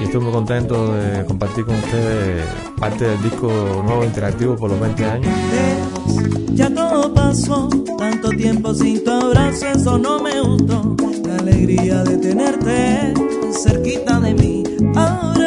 Y estoy muy contento de compartir con ustedes parte del disco nuevo interactivo por los 20 años. Ya todo pasó, tanto tiempo sin tu abrazo, eso no me gustó. La alegría de tenerte cerquita de mí. Abre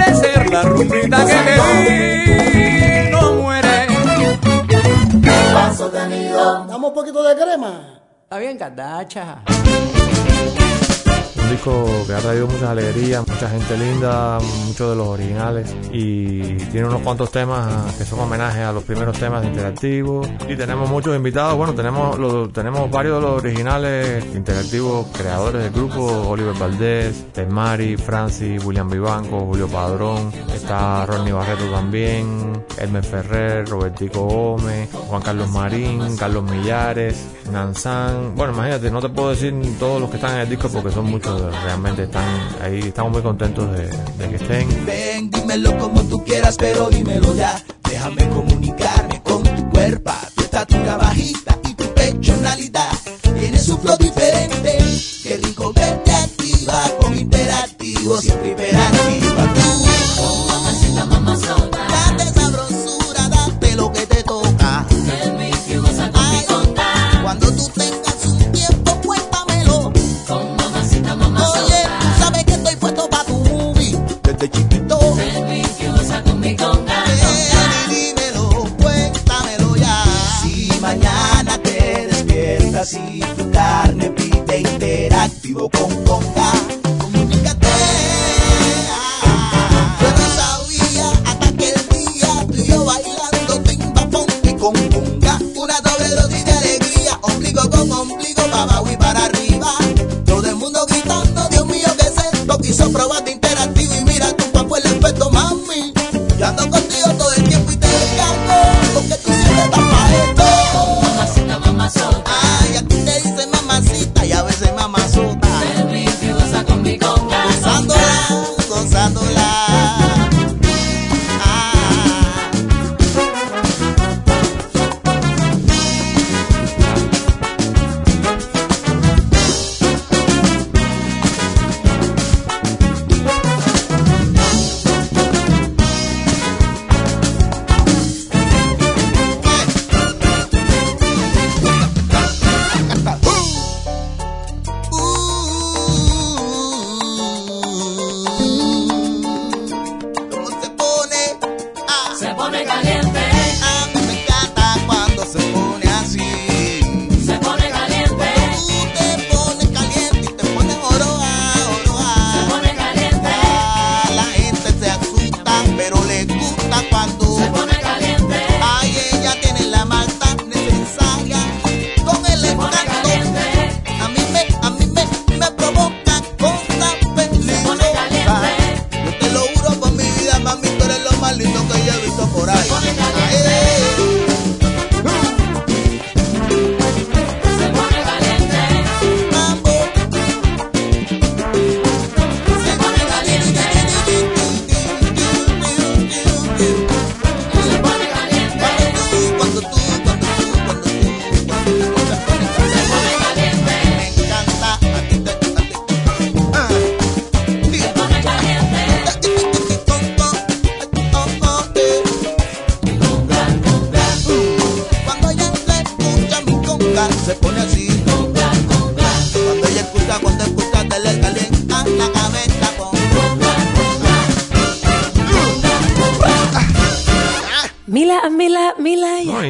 un atardecer la rumbita que te di no muere. Dame un poquito de crema. Está bien, Cardacha. Disco que ha traído muchas alegrías, mucha gente linda, muchos de los originales. Y tiene unos cuantos temas que son homenajes a los primeros temas interactivos y tenemos muchos invitados, bueno, tenemos los, tenemos varios de los originales interactivos creadores del grupo, Oliver Valdés, Mari, Francis, William Vivanco, Julio Padrón, está Ronnie Barreto también, Hermes Ferrer, Robertico Gómez, Juan Carlos Marín, Carlos Millares, Nanzán, bueno, imagínate, no te puedo decir todos los que están en el disco porque son muchos, realmente están ahí, estamos muy contentos de, de que estén. Ven, dímelo como tú quieras, pero dímelo ya. Déjame comunicarme con tu cuerpo, tu estatura bajita y tu personalidad. Tienes un flow diferente, qué rico verte activa con interactivo, siempre hiperactiva.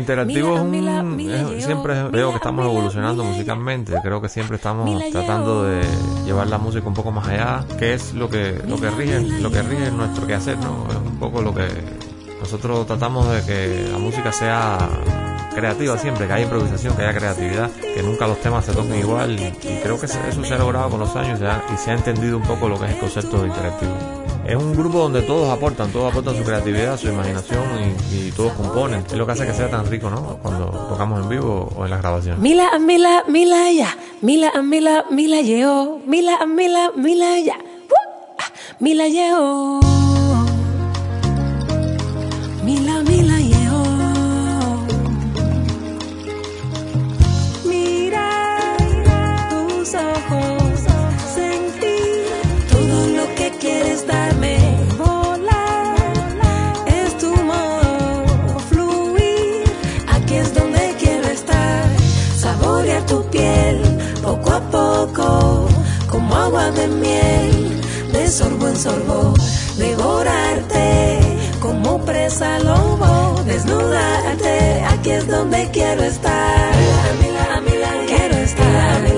Interactivo siempre veo que estamos evolucionando musicalmente. Creo que siempre estamos tratando de llevar la música un poco más allá, que es lo que lo que rige lo que rige nuestro quehacer, ¿no? Es un poco lo que nosotros tratamos de que la música sea creativa siempre, que haya improvisación, que haya creatividad, que nunca los temas se toquen igual. Y, creo que eso se ha logrado con los años y se ha entendido un poco lo que es el concepto de interactivo es un grupo donde todos aportan, todos aportan su creatividad, su imaginación y, todos componen. Es lo que hace que sea tan rico, ¿no? Cuando tocamos en vivo o en las grabaciones. Mila, mila, mila, ya. Mila, mila, mila, yeo. Mila, mila, mila, ya. Mila, yeo. Como agua de miel, de sorbo en sorbo, devorarte como presa lobo, desnudarte, aquí es donde quiero estar. quiero estar.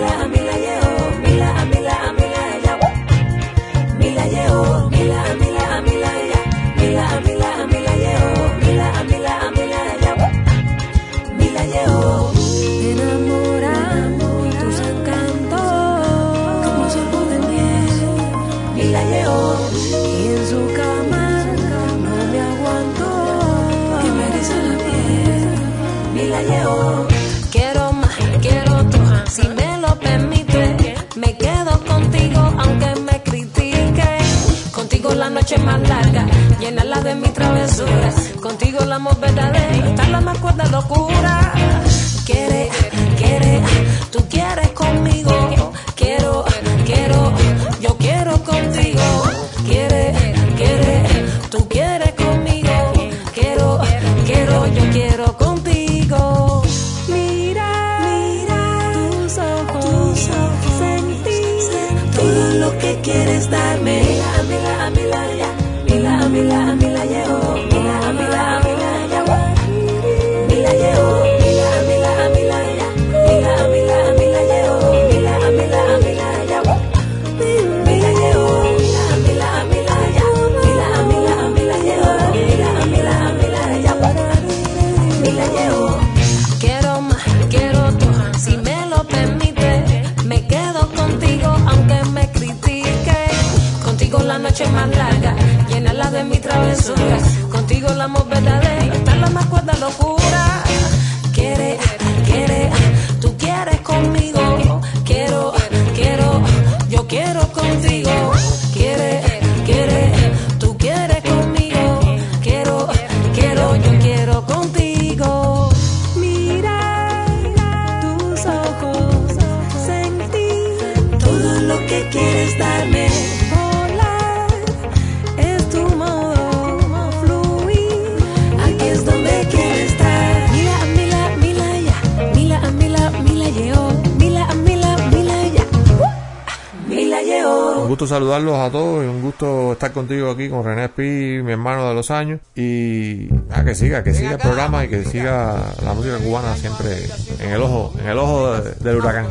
Saludarlos a todos y un gusto estar contigo aquí con René Pi, mi hermano de los años. Y a que siga, que siga el programa y que siga la música cubana siempre en el ojo, en el ojo del huracán.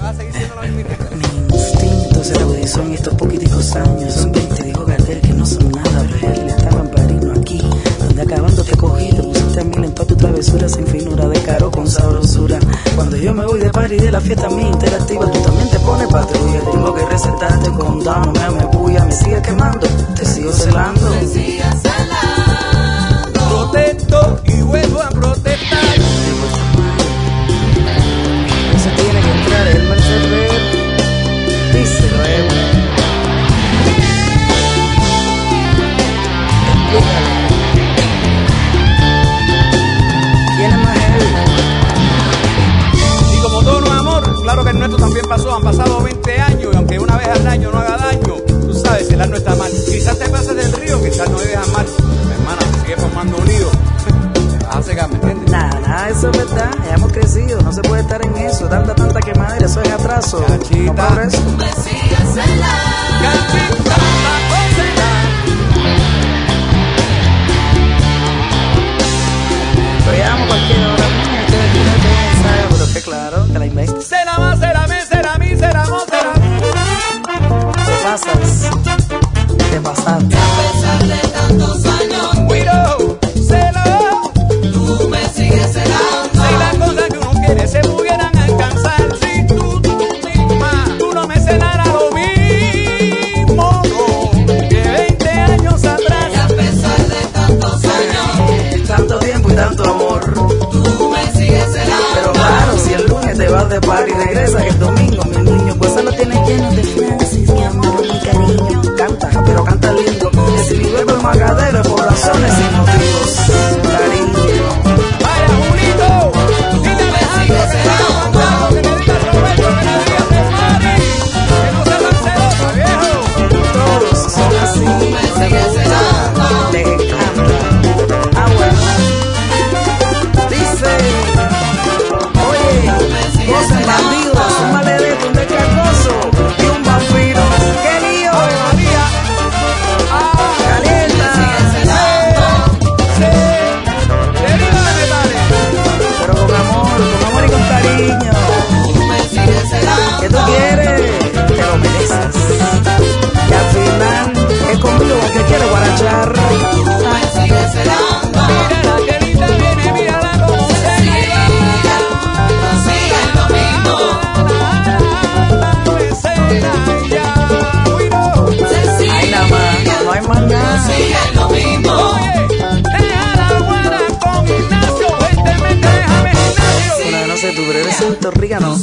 Mi instinto se agudizó en estos poquiticos años. Son 20, dijo Gardel, que no son nada real. Estaban parino aquí, donde acabando te cogí, te mil en todas tus travesuras sin finura, de caro con sabrosura. Cuando yo me voy de party de la fiesta mía interactiva, tú también te pones patrulla. Tengo que recetaste con down, me me bulla, me sigue quemando, te sigo celando. Me sigue celando. Protesto y vuelvo a protestar. Se tiene que entrar el Mercedes, díselo, eh. Empuja. claro que el nuestro también pasó, han pasado 20 años y aunque una vez al año no haga daño, tú sabes, el ar no está mal. Quizás te pases del río, quizás no debes amar. Mi hermana, sigue formando unidos. ¿me entiendes? Nada, nada, eso es verdad. Ya hemos crecido, no se puede estar en eso. Tanta, tanta quemadera, eso es atraso. Cachita. No pero eres puertorriqueño.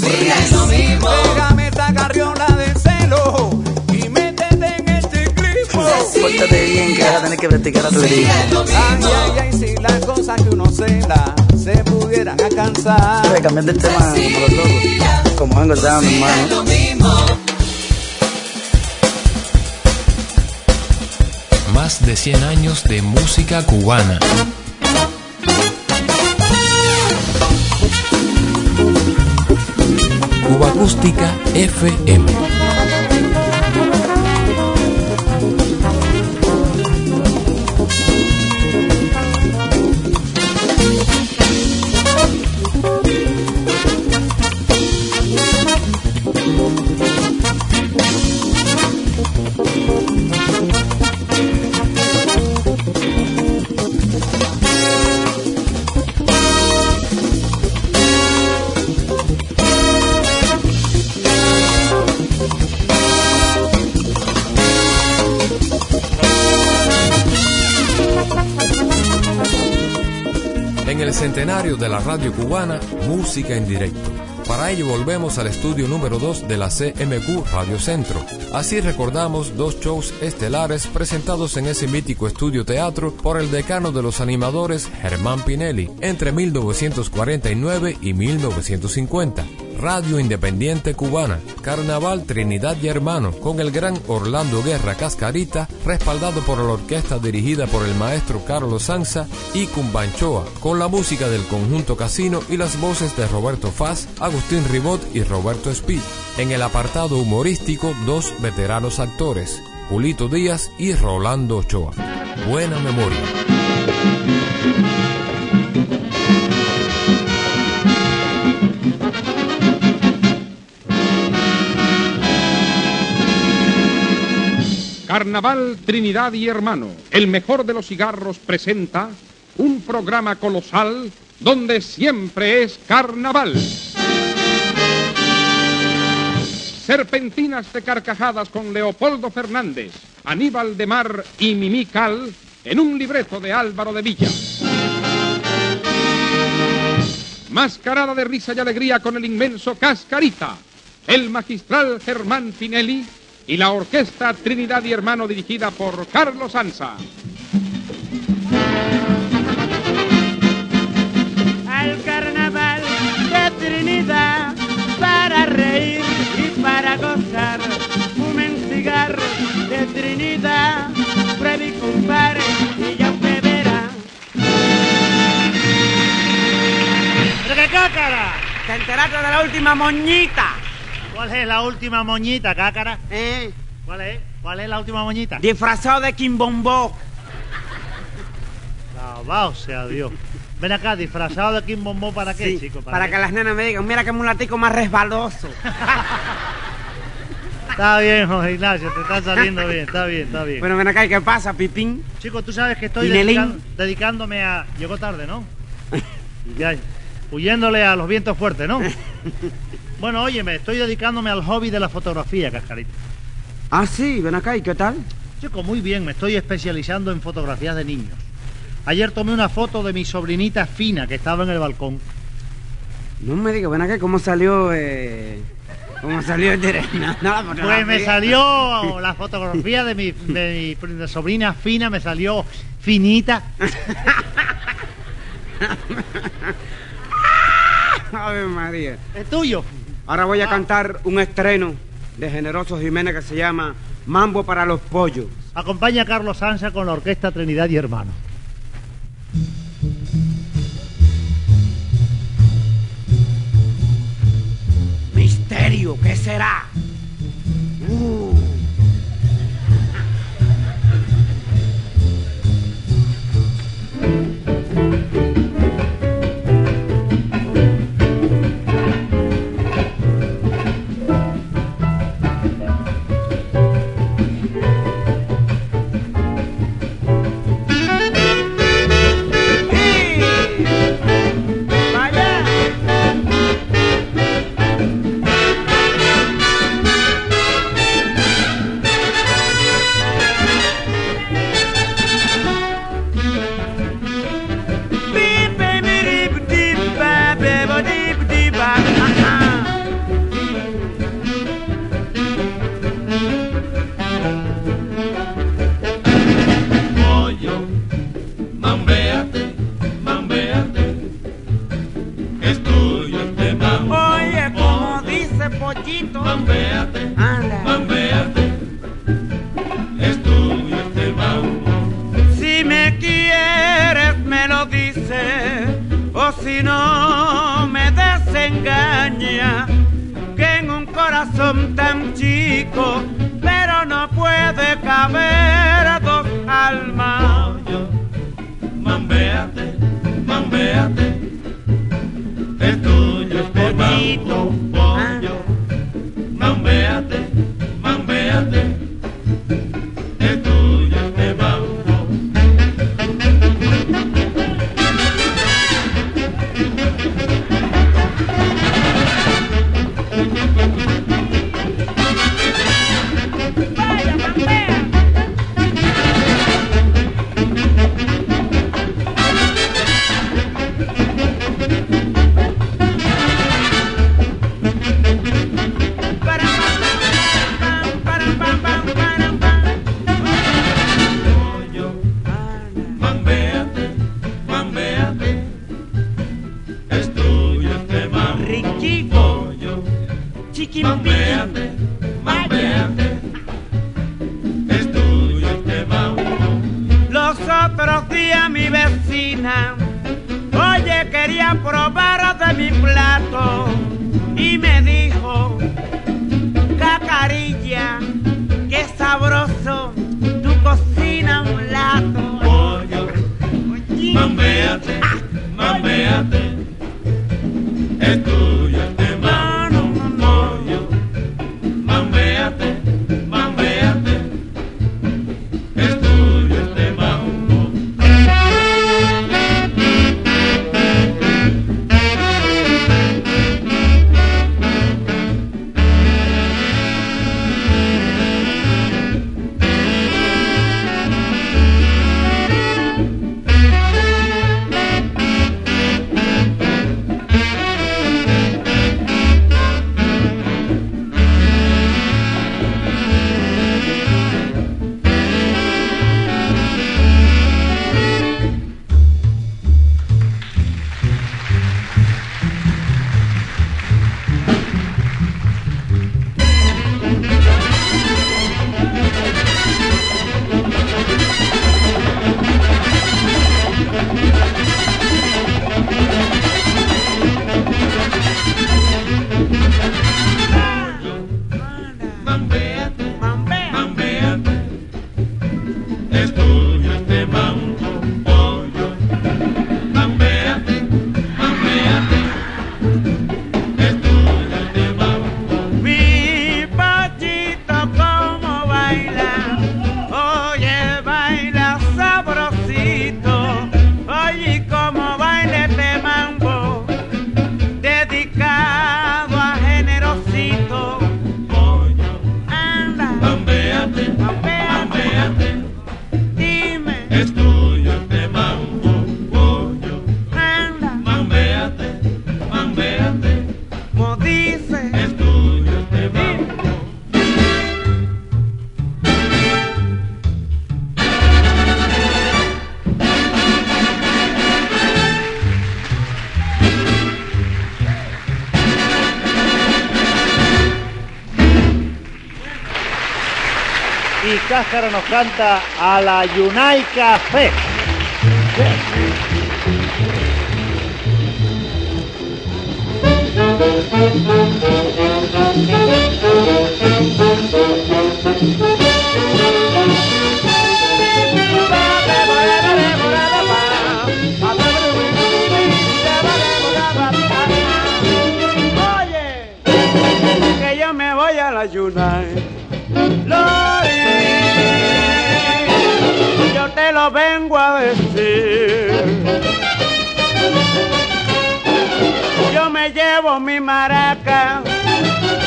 Déjame esta carriola de celo y métete en este clip. Pórtate bien que vas a tener que practicar a tu día. Ay, ay, ay, si las cosas que uno cela se pudieran alcanzar. Voy a cambiar del tema como los locos. Como van engordando, mi hermano. Más de 100 años de música cubana. Acústica FM. Centenario de la radio cubana, música en directo. Para ello volvemos al estudio número 2 de la CMQ Radio Centro. Así recordamos dos shows estelares presentados en ese mítico estudio teatro por el decano de los animadores Germán Pinelli entre 1949 y 1950. Radio Independiente Cubana, Carnaval Trinidad y Hermano, con el gran Orlando Guerra Cascarita, respaldado por la orquesta dirigida por el maestro Carlos Sanza y Cumbanchoa, con la música del conjunto Casino y las voces de Roberto Faz, Agustín Ribot y Roberto Speed. En el apartado humorístico, dos veteranos actores, Julito Díaz y Rolando Ochoa. Buena memoria. Carnaval Trinidad y Hermano, el mejor de los cigarros, presenta un programa colosal donde siempre es carnaval. Serpentinas de carcajadas con Leopoldo Fernández, Aníbal de Mar y Mimí Cal en un libreto de Álvaro de Villa. Mascarada de risa y alegría con el inmenso Cascarita, el magistral Germán Pinelli y la orquesta Trinidad y Hermano dirigida por Carlos Anza. Al carnaval de Trinidad para reír y para gozar, fumen cigarro de Trinidad, previ compadre y ya usted verá. ¡Qué cácara! Te de la última moñita. ¿Cuál es la última moñita, cácara? ¿Eh? ¿Cuál es? ¿Cuál es la última moñita? Disfrazado de Kimbombó. Alabado sea Dios. Ven acá, disfrazado de Kim Bombó, ¿para qué, Sí, chico? para qué? que las nenas me digan, mira qué mulatico más resbaloso. Está bien, José Ignacio, te está saliendo bien, está bien, está bien. Bueno, ven acá, ¿y qué pasa, Pipín? Chico, tú sabes que estoy dedicándome a... Llegó tarde, ¿no? Ya, huyéndole a los vientos fuertes, ¿no? Bueno, óyeme, estoy dedicándome al hobby de la fotografía, Cascarita. Ah, sí, ven acá, ¿y qué tal? Chico, muy bien, me estoy especializando en fotografías de niños. Ayer tomé una foto de mi sobrinita Fina, que estaba en el balcón. No me digas, ven acá, ¿cómo salió, eh... ¿Cómo salió el dire- no, no, la Pues me salió la fotografía de mi, de mi sobrina Fina, me salió finita. Ave María. Es tuyo. Ahora voy a cantar un estreno de Generoso Jiménez que se llama Mambo para los Pollos. Acompaña a Carlos Sansa con la orquesta Trinidad y Hermanos. Misterio, ¿qué será? Uh. Nos canta a la Yunay Café. Oye, que yo me voy a la Yunay. Lori, yo te lo vengo a decir. Yo me llevo mi maraca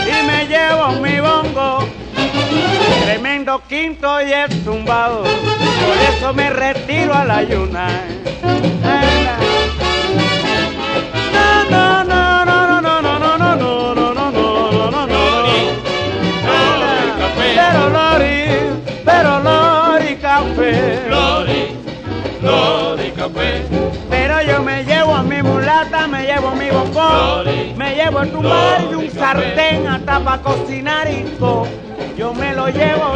y me llevo mi bongo. Tremendo quinto y es tumbado. Por eso me retiro a la no, no, no, café. Pero yo me llevo a mi mulata, me llevo mi bombón, me llevo el tumbal y un sartén hasta para cocinar y todo. Yo me lo llevo.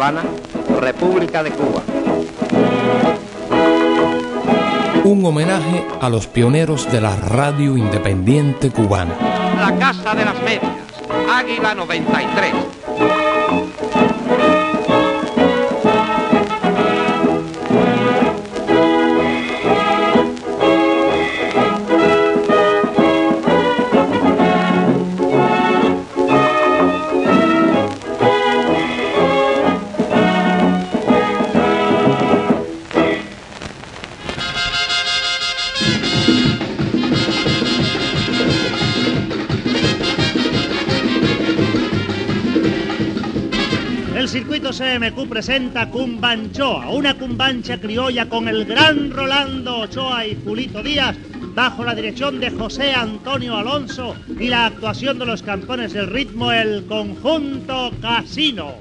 Habana, República de Cuba. Un homenaje a los pioneros de la radio independiente cubana. La Casa de las Medias, Águila 93. Circuito CMQ presenta Cumbanchoa, una cumbancha criolla con el gran Rolando Ochoa y Julito Díaz, bajo la dirección de José Antonio Alonso y la actuación de los campeones del ritmo, el conjunto Casino.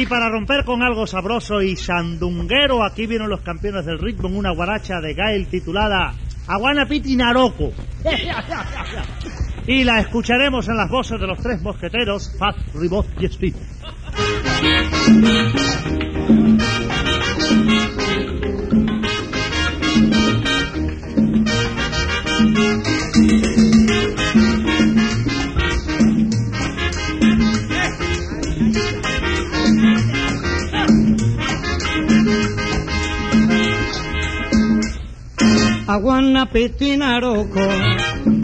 Y para romper con algo sabroso y sandunguero, aquí vienen los campeones del ritmo en una guaracha de Gael titulada Aguana Piti Naroco. Y la escucharemos en las voces de los tres mosqueteros, Fat, Ribot y Speed. Aguana pitinaroco,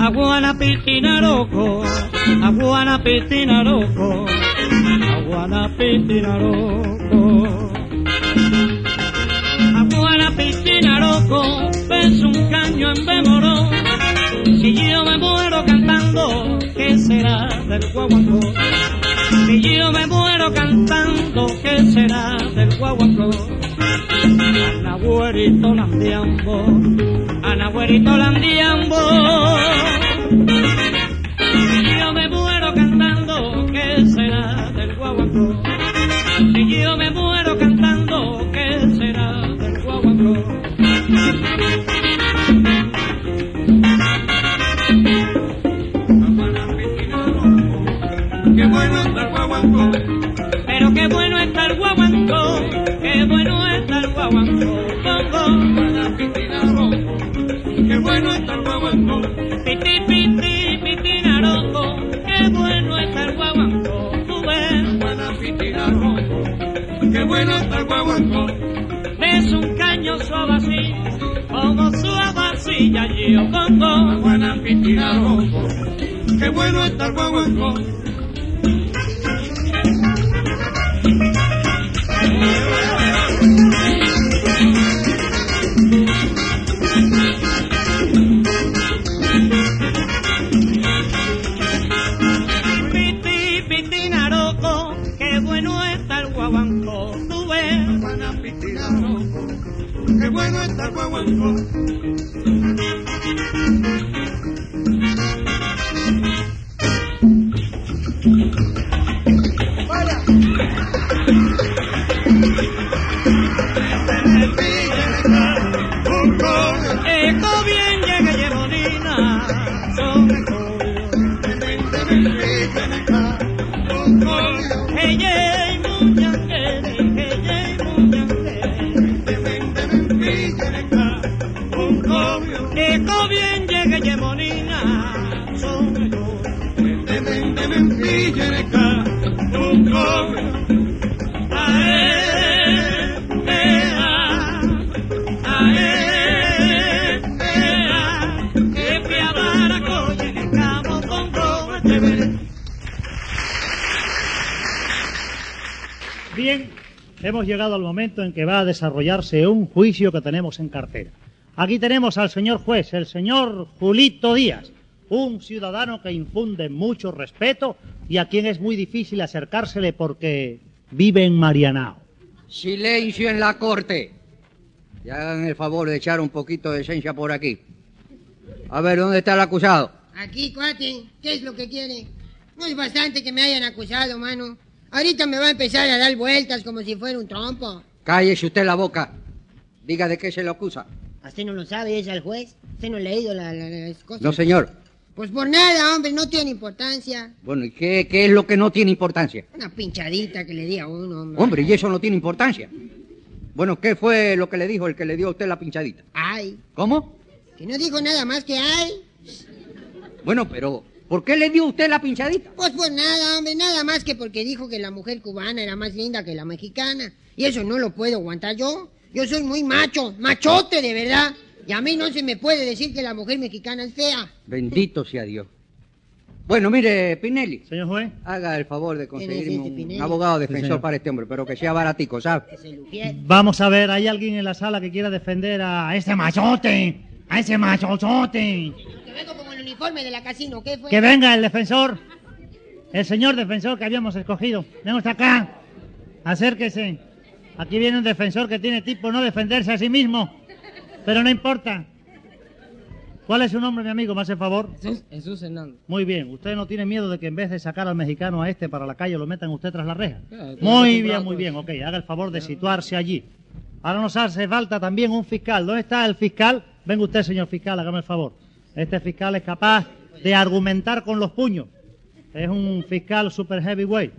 aguana pitinaroco, aguana pitinaroco, aguana pitinaroco. Aguana pitinaroco, ves un caño en bemoró. Si yo me muero cantando, ¿qué será del guaguancó? Si yo me muero cantando, ¿qué será del guaguancó? Anahuerito landiambo, anahuerito landiambo. Qué bueno Bien, hemos llegado al momento en que va a desarrollarse un juicio que tenemos en cartera. Aquí tenemos al señor juez, el señor Julito Díaz, un ciudadano que infunde mucho respeto y a quien es muy difícil acercársele porque vive en Marianao. Silencio en la corte. Y hagan el favor de echar un poquito de esencia por aquí. A ver, ¿dónde está el acusado? Aquí, cuate, ¿qué es lo que quiere? No es bastante que me hayan acusado, mano. Ahorita me va a empezar a dar vueltas como si fuera un trompo. Cállese usted la boca. Diga de qué se le acusa. ¿Usted no lo sabe? ¿Es el juez? ¿Usted no ha leído la- la- las cosas? No, señor. Pues por nada, hombre, no tiene importancia. Bueno, ¿y qué, qué es lo que no tiene importancia? Una pinchadita que le di a uno, hombre. Hombre, y eso no tiene importancia. Bueno, ¿qué fue lo que le dijo el que le dio a usted la pinchadita? Ay, ¿Cómo? que no dijo nada más que ay. Bueno, pero ¿por qué le dio a usted la pinchadita? Pues por nada, hombre, nada más que porque dijo que la mujer cubana era más linda que la mexicana. Y eso no lo puedo aguantar yo. Yo soy muy macho, machote de verdad. Y a mí no se me puede decir que la mujer mexicana es fea. Bendito sea Dios. Bueno, mire, Pinelli. Señor juez. Haga el favor de ¿Quién es conseguirme este un Pinelli? abogado defensor para este hombre, pero que sea baratico, ¿sabe? Que se luquiere. Vamos a ver, ¿hay alguien en la sala que quiera defender a ese machote? A ese machochote. Que vengo con el uniforme de la casino, ¿qué fue? Que venga el defensor. El señor defensor que habíamos escogido. Venga usted acá. Acérquese. Aquí viene un defensor que tiene tipo no defenderse a sí mismo. Pero no importa. ¿Cuál es su nombre, mi amigo? ¿Me hace favor? Jesús, Jesús Hernández. Muy bien. ¿Usted no tiene miedo de que en vez de sacar al mexicano a este para la calle lo metan usted tras la reja? Claro, Muy bien, muy bien. Ok, haga el favor de situarse allí. Ahora nos hace falta también un fiscal. ¿Dónde está el fiscal? Venga usted, señor fiscal, hágame el favor. Este fiscal es capaz de argumentar con los puños. Es un fiscal super heavyweight.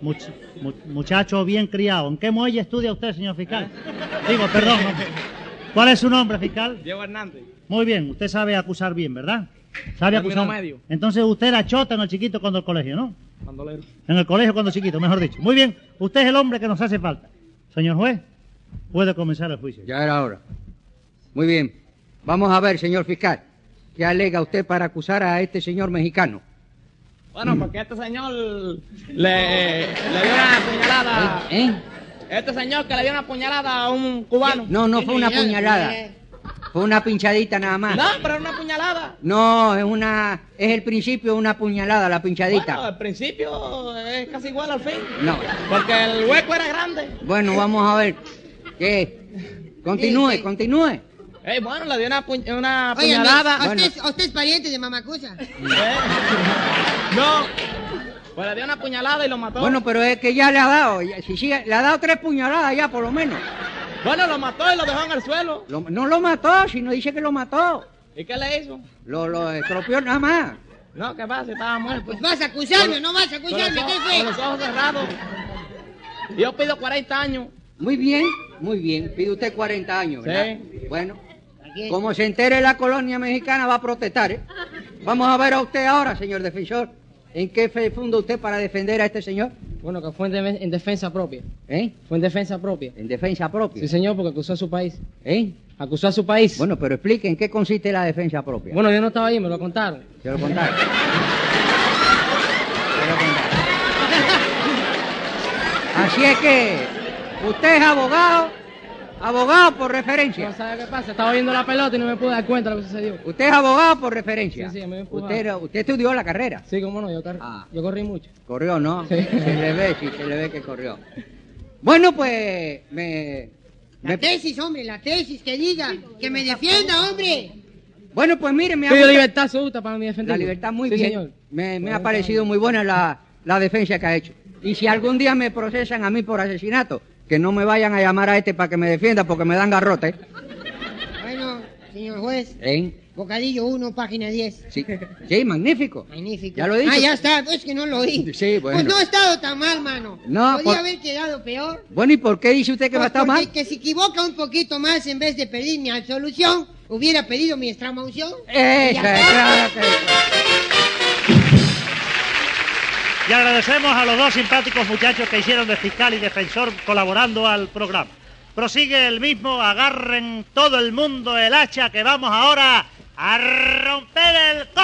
Much- mu- muchacho bien criado. ¿En qué muelle estudia usted, señor fiscal? Digo, perdón. no. ¿Cuál es su nombre, fiscal? Diego Hernández. Muy bien, usted sabe acusar bien, ¿verdad? Sabe acusar. medio. Entonces usted era chota en el chiquito cuando el colegio, ¿no? Bandolero. En el colegio cuando chiquito, mejor dicho. Muy bien, usted es el hombre que nos hace falta. Señor juez, puede comenzar el juicio. Ya era hora. Muy bien. Vamos a ver, señor fiscal. ¿Qué alega usted para acusar a este señor mexicano? Bueno, porque este señor le, le dio una puñalada. ¿Eh? Este señor que le dio una puñalada a un cubano. No, no fue una puñalada. Fue una pinchadita nada más. No, pero una puñalada. No, es una, es el principio de una puñalada, la pinchadita. Bueno, al principio es casi igual al fin. No. Porque el hueco era grande. Bueno, vamos a ver. ¿Qué? Continúe, continúe. Eh, bueno, le dio una, puñ- una Oye, puñalada. ¿a usted, a usted es pariente de Mamacusa? No. Pues le dio una puñalada y lo mató. Bueno, pero es que ya le ha dado, si sigue, le ha dado tres puñaladas ya por lo menos. Bueno, lo mató y lo dejó en el suelo. Lo- no lo mató, si no dice que lo mató. ¿Y qué le hizo? Lo, lo estropeó nada más. No, ¿qué pasa? Estaba muerto. Pues vas a acusarme, no vas a acusarme, ¿qué fue? Con los ojos cerrados. Yo pido 40 años. Muy bien, muy bien. Pide usted 40 años, ¿verdad? Sí. Bueno, como se entere la colonia mexicana va a protestar, ¿eh? Vamos a ver a usted ahora, señor defensor. ¿En qué fe funda usted para defender a este señor? Bueno, que fue en, de- en defensa propia. ¿Eh? Fue en defensa propia. En defensa propia. Sí, señor, porque acusó a su país. ¿Eh? Acusó a su país. Bueno, pero explique en qué consiste la defensa propia. Bueno, yo no estaba ahí, me lo contaron. Se lo contaron. Así es que usted es abogado, abogado por referencia. No sabe qué pasa, estaba viendo la pelota y no me pude dar cuenta de lo que sucedió. Usted es abogado por referencia. Sí, sí, me usted, usted estudió la carrera. Sí, cómo no, yo, car- Ah. yo corrí mucho. Corrió, ¿no? Sí. Se le ve, sí, se le ve que corrió. Bueno, pues me, La tesis, hombre, la tesis, que diga, que me defienda, hombre. Bueno, pues mire, me ha Pido libertad absoluta para mi defensa. La libertad muy Sí, bien. señor. Me, me ha parecido muy buena la, la defensa que ha hecho. Y si algún día me procesan a mí por asesinato, que no me vayan a llamar a este para que me defienda porque me dan garrote. Bueno, señor juez, ¿Eh? bocadillo 1, página 10. Sí, sí, magnífico. Magnífico. Ya lo dicho. Ah, ya está, es que no lo oí. Sí, bueno. Pues no ha estado tan mal, mano. No, Podía por- haber quedado peor. Bueno, ¿y por qué dice usted que va a Pues estar mal? que se equivoca un poquito más en vez de pedir mi absolución, hubiera pedido mi extramaunción. Esa, claro que- Y agradecemos a los dos simpáticos muchachos que hicieron de fiscal y defensor colaborando al programa. Prosigue el mismo, agarren todo el mundo el hacha que vamos ahora a romper el coco.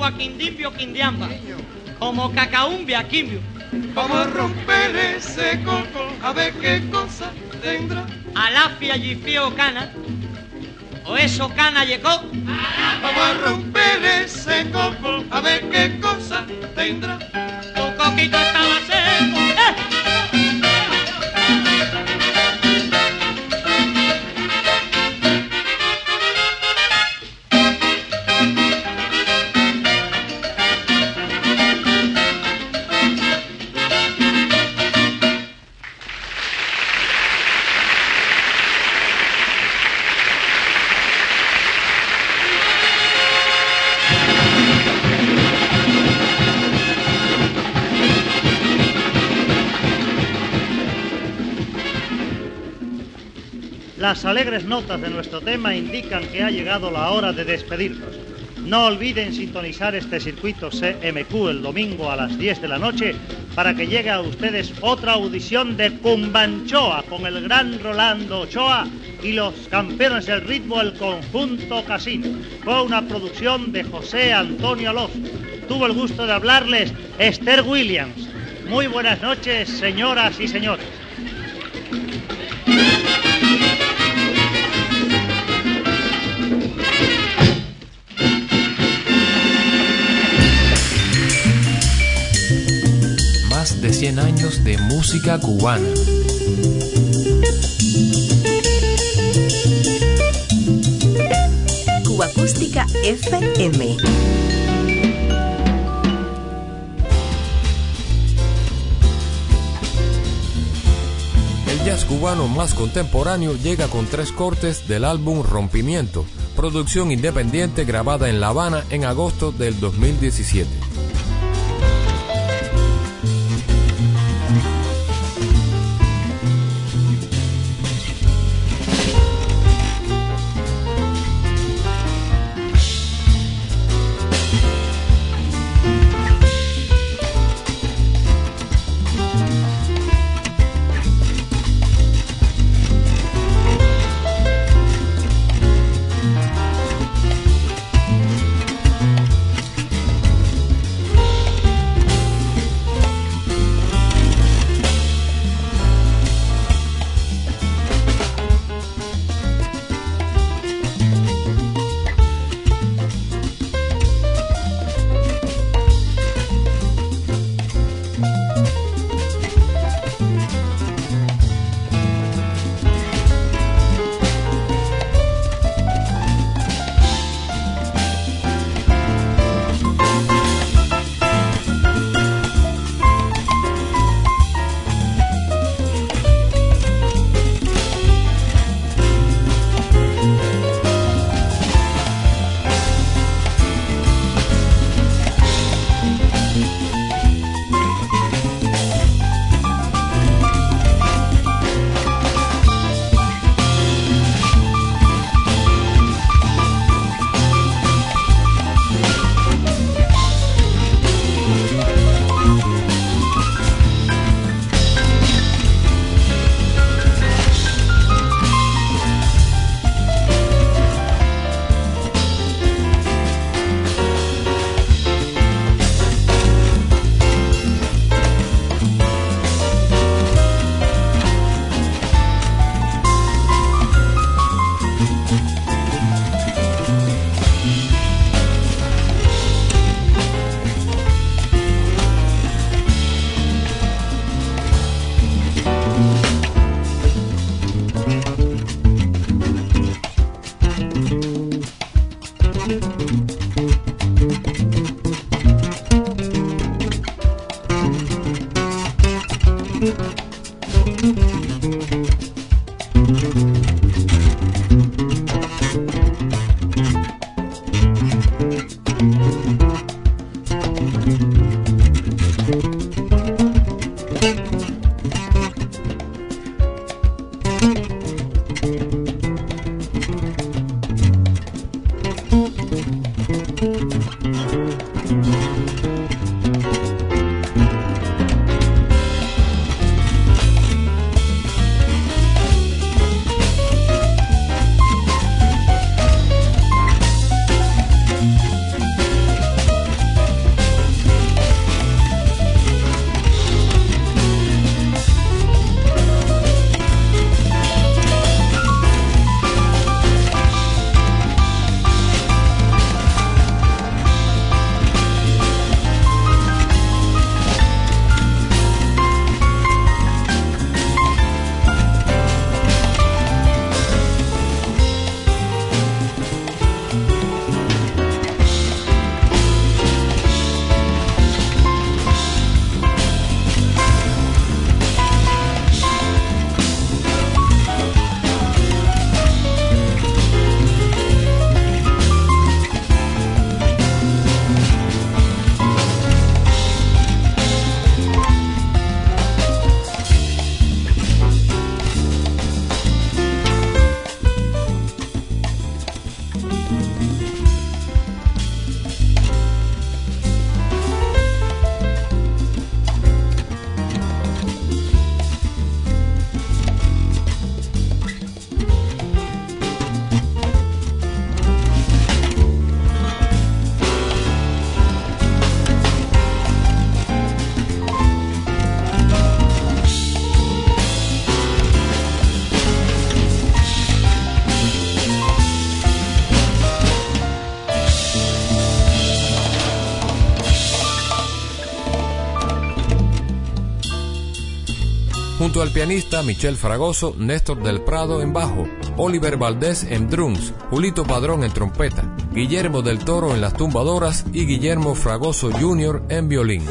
Sigua quindimbio quindiamba, como cacaumbia quimbio. Vamos a romper ese coco a ver qué cosa tendrá. Alafia yifio cana, o eso cana llegó. Vamos a romper ese coco a ver qué cosa tendrá. Las alegres notas de nuestro tema indican que ha llegado la hora de despedirnos. No olviden sintonizar este circuito CMQ el domingo a las 10 de la noche para que llegue a ustedes otra audición de Cumbanchoa con el gran Rolando Ochoa y los campeones del ritmo el conjunto Casino. Fue una producción de José Antonio Alonso. Tuvo el gusto de hablarles Esther Williams. Muy buenas noches, señoras y señores. 100 años de música cubana. Cuba Acústica FM. El jazz cubano más contemporáneo llega con tres cortes del álbum Rompimiento, producción independiente grabada en La Habana en agosto del 2017. Pianista Michel Fragoso, Néstor del Prado en bajo, Oliver Valdés en drums, Julito Padrón en trompeta, Guillermo del Toro en las tumbadoras y Guillermo Fragoso Jr. en violín.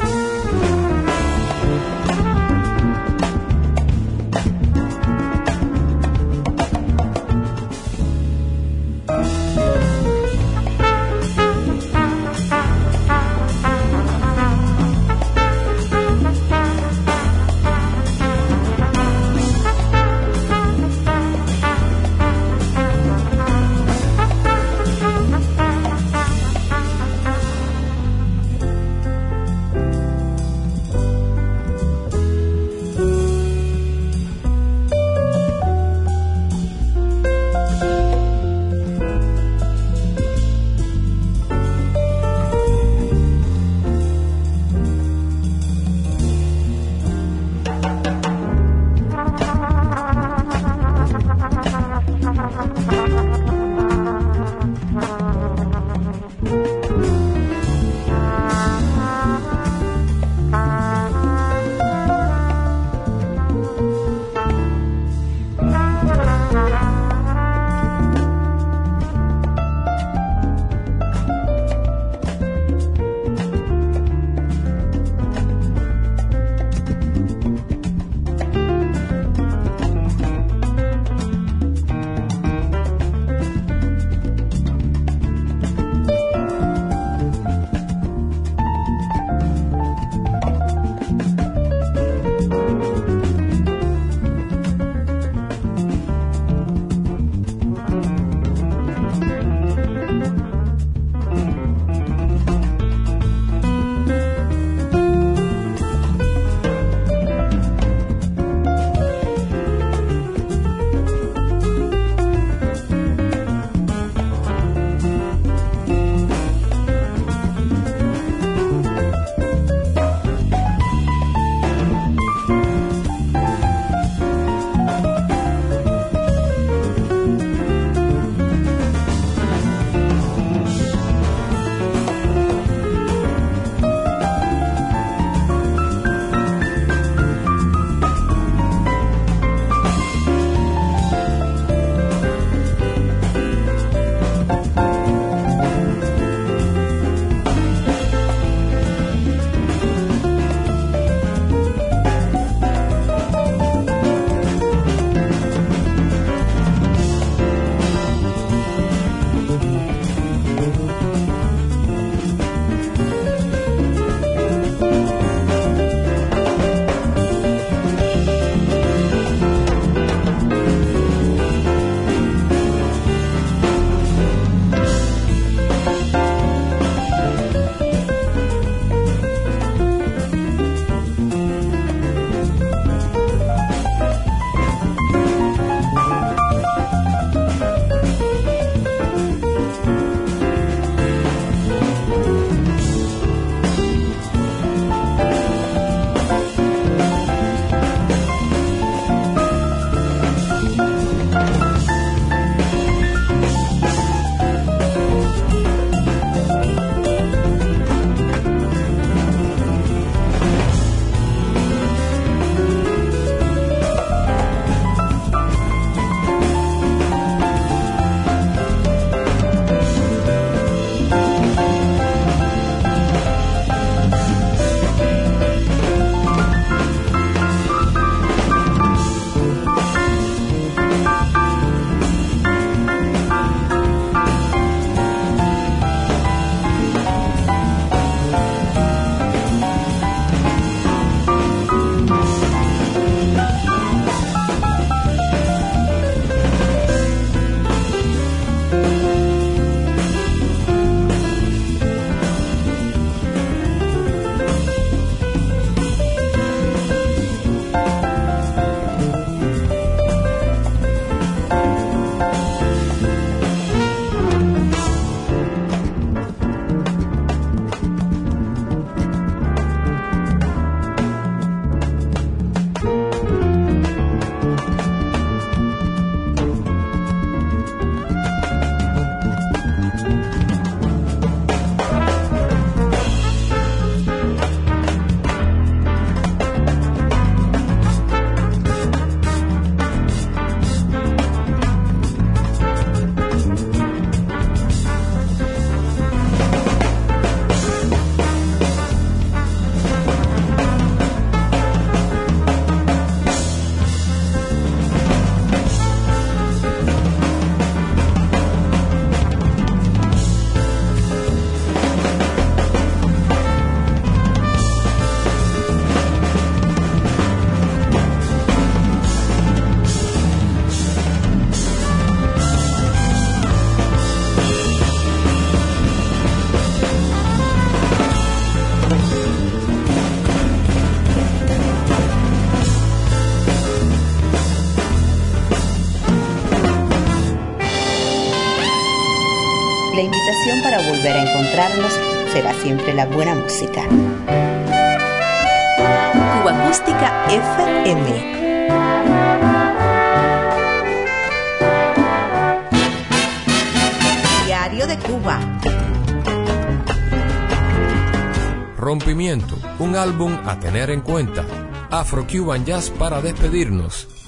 Siempre la buena música. Cuba Acústica FM. Diario de Cuba. Rompimiento, un álbum a tener en cuenta. Afro Cuban Jazz para despedirnos.